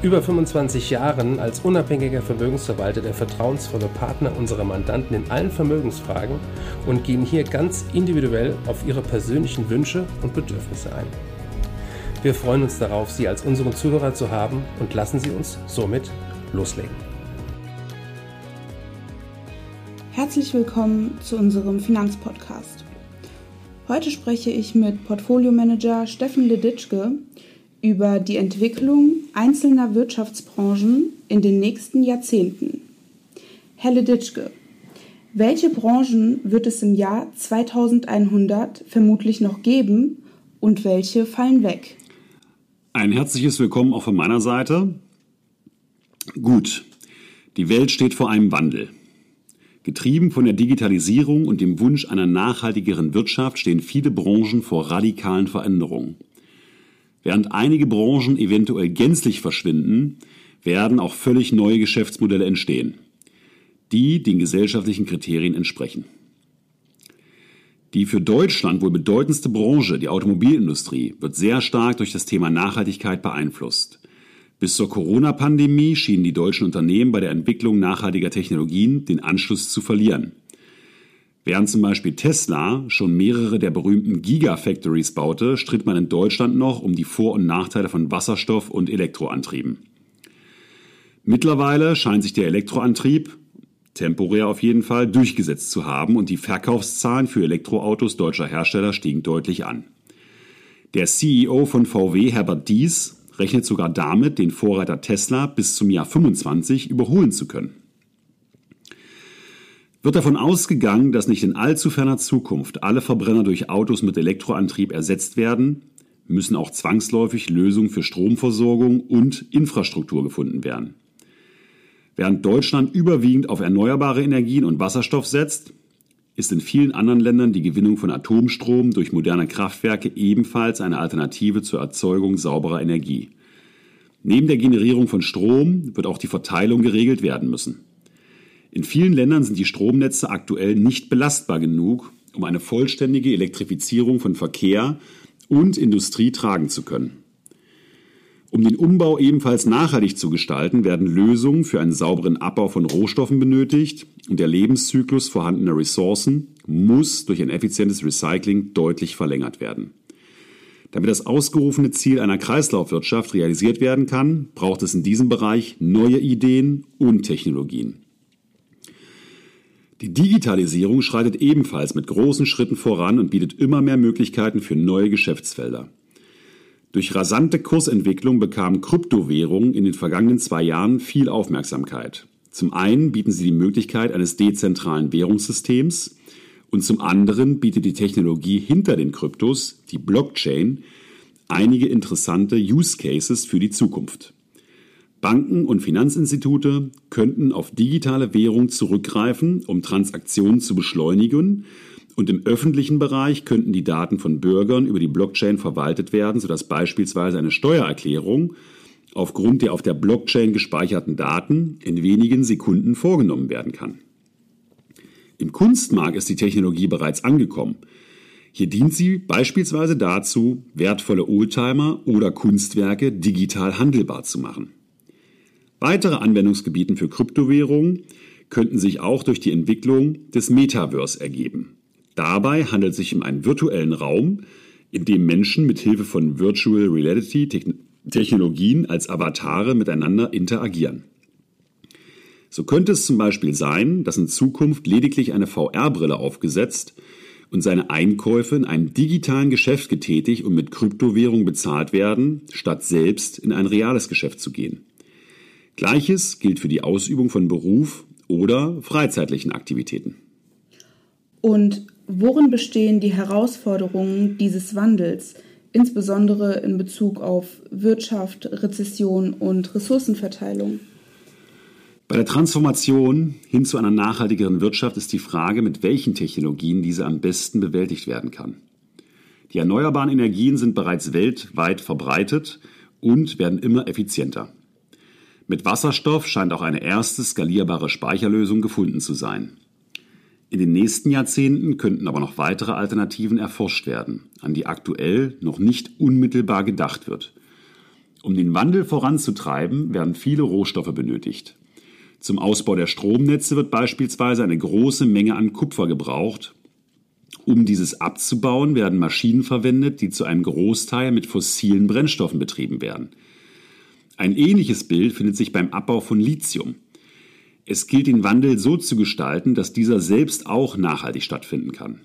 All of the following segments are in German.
über 25 Jahren als unabhängiger Vermögensverwalter der vertrauensvolle Partner unserer Mandanten in allen Vermögensfragen und gehen hier ganz individuell auf ihre persönlichen Wünsche und Bedürfnisse ein. Wir freuen uns darauf, Sie als unseren Zuhörer zu haben und lassen Sie uns somit loslegen. Herzlich willkommen zu unserem Finanzpodcast. Heute spreche ich mit Portfoliomanager Steffen Leditschke über die Entwicklung einzelner Wirtschaftsbranchen in den nächsten Jahrzehnten. Herr Leditschke, welche Branchen wird es im Jahr 2100 vermutlich noch geben und welche fallen weg? Ein herzliches Willkommen auch von meiner Seite. Gut, die Welt steht vor einem Wandel. Getrieben von der Digitalisierung und dem Wunsch einer nachhaltigeren Wirtschaft stehen viele Branchen vor radikalen Veränderungen. Während einige Branchen eventuell gänzlich verschwinden, werden auch völlig neue Geschäftsmodelle entstehen, die den gesellschaftlichen Kriterien entsprechen. Die für Deutschland wohl bedeutendste Branche, die Automobilindustrie, wird sehr stark durch das Thema Nachhaltigkeit beeinflusst. Bis zur Corona-Pandemie schienen die deutschen Unternehmen bei der Entwicklung nachhaltiger Technologien den Anschluss zu verlieren. Während zum Beispiel Tesla schon mehrere der berühmten Gigafactories baute, stritt man in Deutschland noch um die Vor- und Nachteile von Wasserstoff- und Elektroantrieben. Mittlerweile scheint sich der Elektroantrieb, temporär auf jeden Fall, durchgesetzt zu haben und die Verkaufszahlen für Elektroautos deutscher Hersteller stiegen deutlich an. Der CEO von VW, Herbert Dies, rechnet sogar damit, den Vorreiter Tesla bis zum Jahr 25 überholen zu können. Wird davon ausgegangen, dass nicht in allzu ferner Zukunft alle Verbrenner durch Autos mit Elektroantrieb ersetzt werden, müssen auch zwangsläufig Lösungen für Stromversorgung und Infrastruktur gefunden werden. Während Deutschland überwiegend auf erneuerbare Energien und Wasserstoff setzt, ist in vielen anderen Ländern die Gewinnung von Atomstrom durch moderne Kraftwerke ebenfalls eine Alternative zur Erzeugung sauberer Energie. Neben der Generierung von Strom wird auch die Verteilung geregelt werden müssen. In vielen Ländern sind die Stromnetze aktuell nicht belastbar genug, um eine vollständige Elektrifizierung von Verkehr und Industrie tragen zu können. Um den Umbau ebenfalls nachhaltig zu gestalten, werden Lösungen für einen sauberen Abbau von Rohstoffen benötigt und der Lebenszyklus vorhandener Ressourcen muss durch ein effizientes Recycling deutlich verlängert werden. Damit das ausgerufene Ziel einer Kreislaufwirtschaft realisiert werden kann, braucht es in diesem Bereich neue Ideen und Technologien. Die Digitalisierung schreitet ebenfalls mit großen Schritten voran und bietet immer mehr Möglichkeiten für neue Geschäftsfelder. Durch rasante Kursentwicklung bekamen Kryptowährungen in den vergangenen zwei Jahren viel Aufmerksamkeit. Zum einen bieten sie die Möglichkeit eines dezentralen Währungssystems und zum anderen bietet die Technologie hinter den Kryptos, die Blockchain, einige interessante Use Cases für die Zukunft. Banken und Finanzinstitute könnten auf digitale Währung zurückgreifen, um Transaktionen zu beschleunigen. Und im öffentlichen Bereich könnten die Daten von Bürgern über die Blockchain verwaltet werden, sodass beispielsweise eine Steuererklärung aufgrund der auf der Blockchain gespeicherten Daten in wenigen Sekunden vorgenommen werden kann. Im Kunstmarkt ist die Technologie bereits angekommen. Hier dient sie beispielsweise dazu, wertvolle Oldtimer oder Kunstwerke digital handelbar zu machen. Weitere Anwendungsgebiete für Kryptowährungen könnten sich auch durch die Entwicklung des Metaverse ergeben. Dabei handelt es sich um einen virtuellen Raum, in dem Menschen mit Hilfe von Virtual Reality Technologien als Avatare miteinander interagieren. So könnte es zum Beispiel sein, dass in Zukunft lediglich eine VR-Brille aufgesetzt und seine Einkäufe in einem digitalen Geschäft getätigt und mit Kryptowährung bezahlt werden, statt selbst in ein reales Geschäft zu gehen. Gleiches gilt für die Ausübung von Beruf oder freizeitlichen Aktivitäten. Und worin bestehen die Herausforderungen dieses Wandels, insbesondere in Bezug auf Wirtschaft, Rezession und Ressourcenverteilung? Bei der Transformation hin zu einer nachhaltigeren Wirtschaft ist die Frage, mit welchen Technologien diese am besten bewältigt werden kann. Die erneuerbaren Energien sind bereits weltweit verbreitet und werden immer effizienter. Mit Wasserstoff scheint auch eine erste skalierbare Speicherlösung gefunden zu sein. In den nächsten Jahrzehnten könnten aber noch weitere Alternativen erforscht werden, an die aktuell noch nicht unmittelbar gedacht wird. Um den Wandel voranzutreiben, werden viele Rohstoffe benötigt. Zum Ausbau der Stromnetze wird beispielsweise eine große Menge an Kupfer gebraucht. Um dieses abzubauen, werden Maschinen verwendet, die zu einem Großteil mit fossilen Brennstoffen betrieben werden. Ein ähnliches Bild findet sich beim Abbau von Lithium. Es gilt den Wandel so zu gestalten, dass dieser selbst auch nachhaltig stattfinden kann.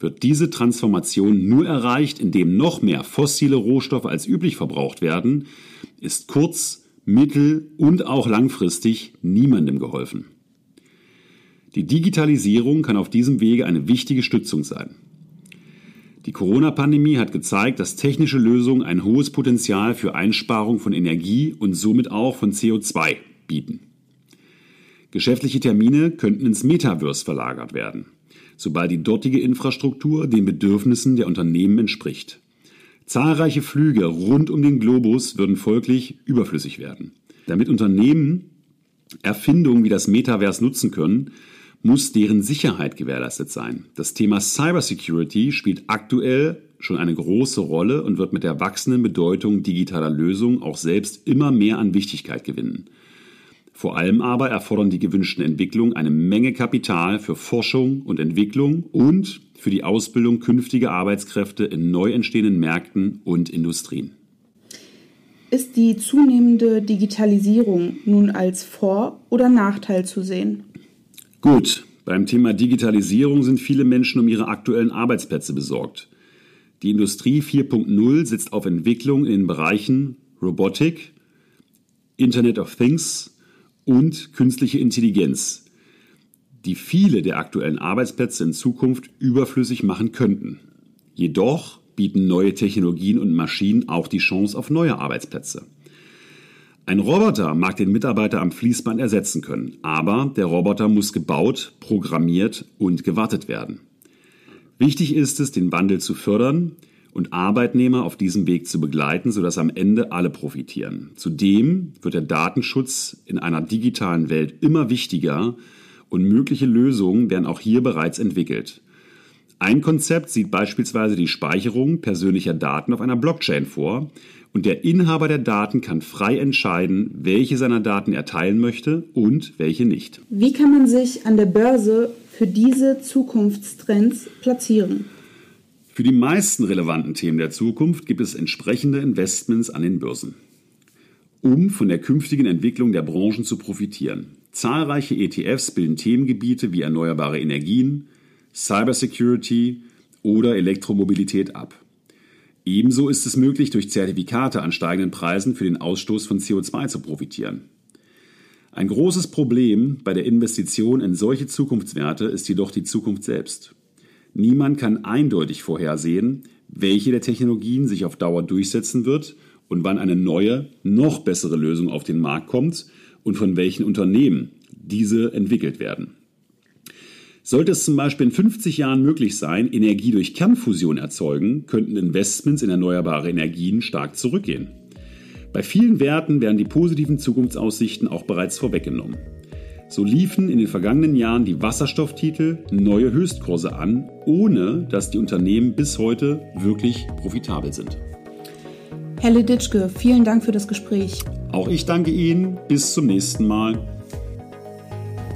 Wird diese Transformation nur erreicht, indem noch mehr fossile Rohstoffe als üblich verbraucht werden, ist kurz-, mittel- und auch langfristig niemandem geholfen. Die Digitalisierung kann auf diesem Wege eine wichtige Stützung sein. Die Corona-Pandemie hat gezeigt, dass technische Lösungen ein hohes Potenzial für Einsparung von Energie und somit auch von CO2 bieten. Geschäftliche Termine könnten ins Metaverse verlagert werden, sobald die dortige Infrastruktur den Bedürfnissen der Unternehmen entspricht. Zahlreiche Flüge rund um den Globus würden folglich überflüssig werden. Damit Unternehmen Erfindungen wie das Metaverse nutzen können, muss deren Sicherheit gewährleistet sein. Das Thema Cybersecurity spielt aktuell schon eine große Rolle und wird mit der wachsenden Bedeutung digitaler Lösungen auch selbst immer mehr an Wichtigkeit gewinnen. Vor allem aber erfordern die gewünschten Entwicklungen eine Menge Kapital für Forschung und Entwicklung und für die Ausbildung künftiger Arbeitskräfte in neu entstehenden Märkten und Industrien. Ist die zunehmende Digitalisierung nun als Vor- oder Nachteil zu sehen? Gut, beim Thema Digitalisierung sind viele Menschen um ihre aktuellen Arbeitsplätze besorgt. Die Industrie 4.0 setzt auf Entwicklung in den Bereichen Robotik, Internet of Things, und künstliche Intelligenz, die viele der aktuellen Arbeitsplätze in Zukunft überflüssig machen könnten. Jedoch bieten neue Technologien und Maschinen auch die Chance auf neue Arbeitsplätze. Ein Roboter mag den Mitarbeiter am Fließband ersetzen können, aber der Roboter muss gebaut, programmiert und gewartet werden. Wichtig ist es, den Wandel zu fördern, und Arbeitnehmer auf diesem Weg zu begleiten, sodass am Ende alle profitieren. Zudem wird der Datenschutz in einer digitalen Welt immer wichtiger und mögliche Lösungen werden auch hier bereits entwickelt. Ein Konzept sieht beispielsweise die Speicherung persönlicher Daten auf einer Blockchain vor und der Inhaber der Daten kann frei entscheiden, welche seiner Daten er teilen möchte und welche nicht. Wie kann man sich an der Börse für diese Zukunftstrends platzieren? Für die meisten relevanten Themen der Zukunft gibt es entsprechende Investments an den Börsen, um von der künftigen Entwicklung der Branchen zu profitieren. Zahlreiche ETFs bilden Themengebiete wie erneuerbare Energien, Cybersecurity oder Elektromobilität ab. Ebenso ist es möglich, durch Zertifikate an steigenden Preisen für den Ausstoß von CO2 zu profitieren. Ein großes Problem bei der Investition in solche Zukunftswerte ist jedoch die Zukunft selbst. Niemand kann eindeutig vorhersehen, welche der Technologien sich auf Dauer durchsetzen wird und wann eine neue, noch bessere Lösung auf den Markt kommt und von welchen Unternehmen diese entwickelt werden. Sollte es zum Beispiel in 50 Jahren möglich sein, Energie durch Kernfusion erzeugen, könnten Investments in erneuerbare Energien stark zurückgehen. Bei vielen Werten werden die positiven Zukunftsaussichten auch bereits vorweggenommen. So liefen in den vergangenen Jahren die Wasserstofftitel neue Höchstkurse an, ohne dass die Unternehmen bis heute wirklich profitabel sind. Herr Leditschke, vielen Dank für das Gespräch. Auch ich danke Ihnen. Bis zum nächsten Mal.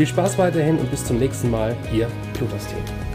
Viel Spaß weiterhin und bis zum nächsten Mal, Ihr Plutos-Team.